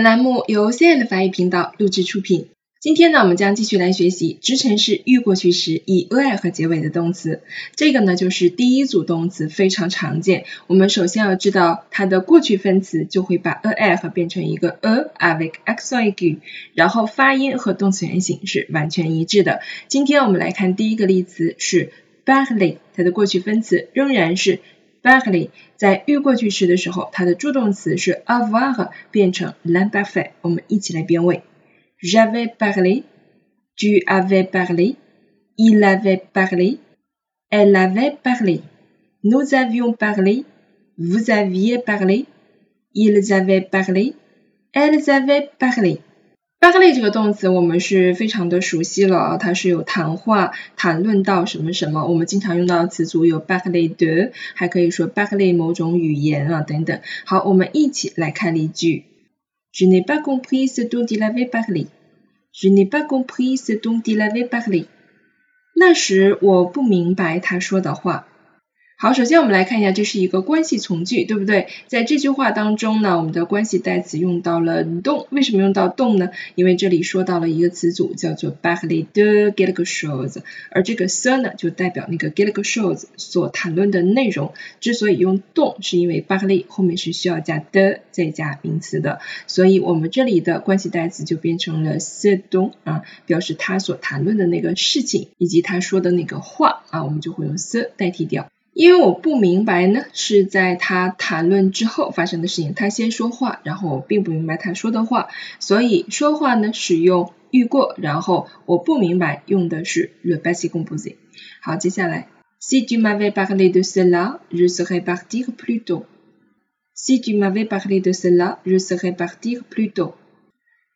本栏目由 C N 的法语频道录制出品。今天呢，我们将继续来学习直陈式预过去时以 a 和结尾的动词。这个呢，就是第一组动词，非常常见。我们首先要知道它的过去分词就会把 a 和变成一个 er avec a c i g 然后发音和动词原形是完全一致的。今天我们来看第一个例词是 b a r l y 它的过去分词仍然是。parler 在预过去时的时候，它的助动词是 avoir 变成 l'imparfait。我们一起来变位：J'avais parlé, tu avais parlé, il avait parlé, elle avait parlé, nous avions parlé, vous aviez parlé, ils avaient parlé, elles avaient parlé。 Parler 这个动词我们是非常的熟悉了，它是有谈话、谈论到什么什么。我们经常用到的词组有 parler de，还可以说 parler 某种语言啊等等。好，我们一起来看例句。Je n'ai pas compris ce dont il avait parlé. Je n'ai pas compris ce dont il avait parlé. 那时我不明白他说的话。好，首先我们来看一下，这是一个关系从句，对不对？在这句话当中呢，我们的关系代词用到了动，为什么用到动呢？因为这里说到了一个词组叫做 parler de quelque chose，而这个 ce 呢就代表那个 quelque chose 所谈论的内容。之所以用动，是因为 parler 后面是需要加的再加名词的，所以我们这里的关系代词就变成了 ce dont 啊，表示他所谈论的那个事情以及他说的那个话啊，我们就会用 ce 代替掉。因为我不明白呢，是在他谈论之后发生的事情。他先说话，然后我并不明白他说的话，所以说话呢使用遇过，然后我不明白用的是 le passé composé。好，接下来，Si tu m'avais parlé de cela, je serais parti plus tôt. Si tu m'avais parlé de cela, je serais parti plus tôt.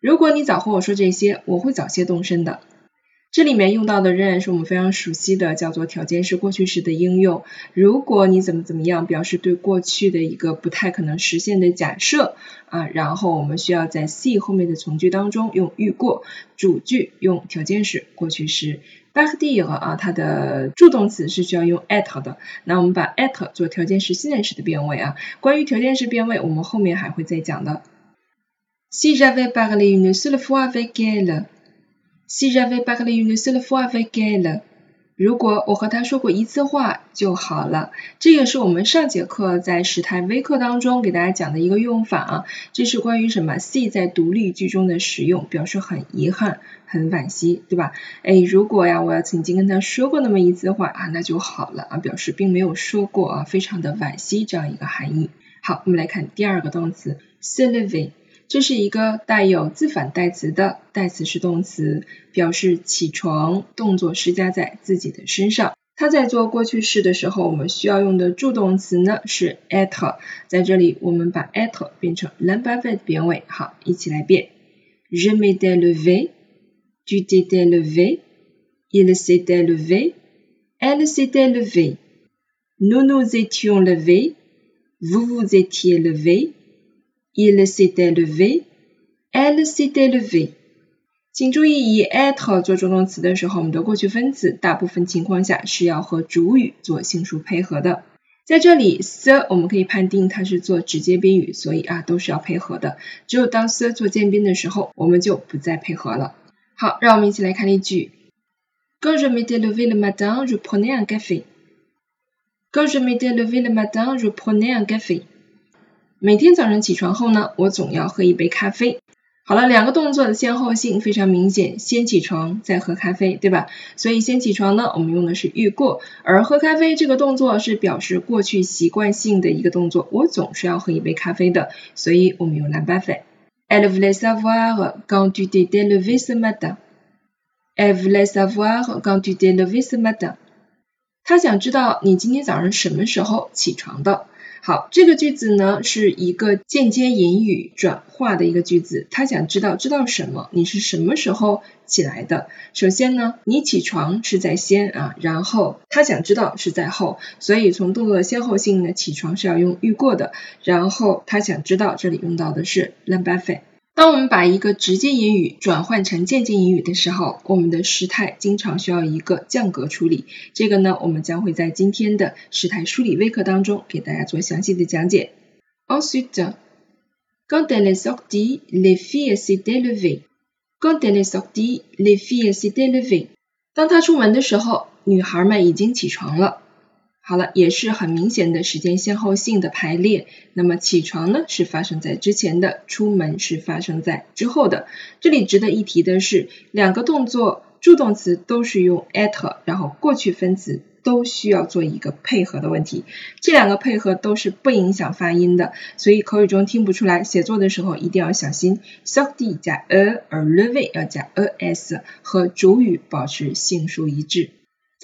如果你早和我说这些，我会早些动身的。这里面用到的仍然是我们非常熟悉的，叫做条件式过去时的应用。如果你怎么怎么样，表示对过去的一个不太可能实现的假设啊，然后我们需要在 see 后面的从句当中用遇过，主句用条件式过去时。partir 啊，它的助动词是需要用 at 的。那我们把 at 做条件式现在时的变位啊。关于条件式变位，我们后面还会再讲的。Si j'avais parlé une seule fois avec elle。Si j'avais parlé une seule fois avec elle，如果我和她说过一次话就好了。这个是我们上节课在时态微课当中给大家讲的一个用法啊。这是关于什么？see 在独立句中的使用，表示很遗憾、很惋惜，对吧？哎，如果呀，我要曾经跟他说过那么一次话啊，那就好了啊，表示并没有说过啊，非常的惋惜这样一个含义。好，我们来看第二个动词，se lever。这是一个带有自反代词的代词是动词，表示起床，动作施加在自己的身上。它在做过去式的时候，我们需要用的助动词呢是 ate 在这里我们把 ate 变成 l'imparfait 变位。好，一起来变：Je m'étais levé，tu t'étais levé，il s'était levé，elle s'était levée，nous nous étions levés，vous vous étiez levés。Il s'était levé, elle s'était levée。请注意，以 être 做助动词的时候，我们的过去分词大部分情况下是要和主语做性数配合的。在这里，the 我们可以判定它是做直接宾语，所以啊都是要配合的。只有当 the 做间宾的时候，我们就不再配合了。好，让我们一起来看例句：Quand je m'étais levé le matin, je prenais un café. Quand je m'étais levé le matin, je prenais un café. 每天早上起床后呢，我总要喝一杯咖啡。好了，两个动作的先后性非常明显，先起床再喝咖啡，对吧？所以先起床呢，我们用的是遇过，而喝咖啡这个动作是表示过去习惯性的一个动作，我总是要喝一杯咖啡的，所以我们用 la baffe。Elle voulait savoir quand tu t'étais levé ce matin. Elle voulait savoir quand tu t'es levé ce matin. 她想知道你今天早上什么时候起床的。好，这个句子呢是一个间接引语转化的一个句子。他想知道知道什么？你是什么时候起来的？首先呢，你起床是在先啊，然后他想知道是在后。所以从动作的先后性呢，起床是要用遇过的，然后他想知道这里用到的是 l a m b a f e 当我们把一个直接言语转换成间接言语的时候，我们的时态经常需要一个降格处理。这个呢，我们将会在今天的时态梳理微课当中给大家做详细的讲解。Ensuite, Quand elle est sortie, les filles s'étaient levées. Quand elle est sortie, les filles s'étaient levées. 当她出门的时候，女孩们已经起床了。好了，也是很明显的时间先后性的排列。那么起床呢是发生在之前的，出门是发生在之后的。这里值得一提的是，两个动作助动词都是用 at，然后过去分词都需要做一个配合的问题。这两个配合都是不影响发音的，所以口语中听不出来，写作的时候一定要小心。sorti 加 a，而 leve 要加 as，和主语保持性数一致。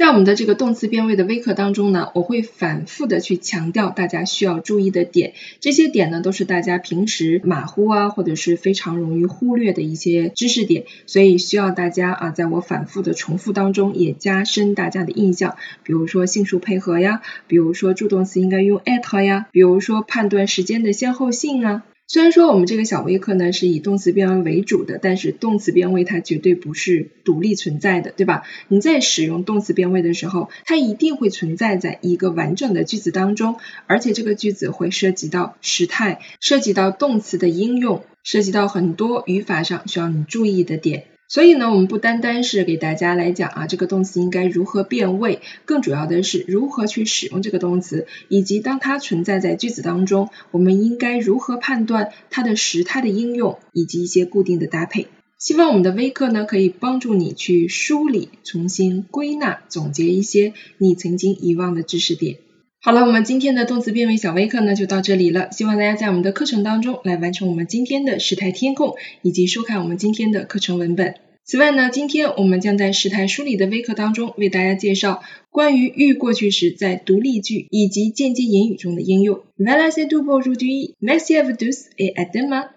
在我们的这个动词变位的微课当中呢，我会反复的去强调大家需要注意的点，这些点呢都是大家平时马虎啊，或者是非常容易忽略的一些知识点，所以需要大家啊，在我反复的重复当中也加深大家的印象，比如说性数配合呀，比如说助动词应该用 at 呀，比如说判断时间的先后性啊。虽然说我们这个小微课呢是以动词变位为主的，但是动词变位它绝对不是独立存在的，对吧？你在使用动词变位的时候，它一定会存在在一个完整的句子当中，而且这个句子会涉及到时态，涉及到动词的应用，涉及到很多语法上需要你注意的点。所以呢，我们不单单是给大家来讲啊，这个动词应该如何变位，更主要的是如何去使用这个动词，以及当它存在在句子当中，我们应该如何判断它的时态的应用，以及一些固定的搭配。希望我们的微课呢，可以帮助你去梳理、重新归纳、总结一些你曾经遗忘的知识点。好了，我们今天的动词变位小微课呢就到这里了。希望大家在我们的课程当中来完成我们今天的时态填空，以及收看我们今天的课程文本。此外呢，今天我们将在时态梳理的微课当中为大家介绍关于预过去时在独立句以及间接言语中的应用。Voilà c'est tout pour aujourd'hui. Merci à vous tous et à demain.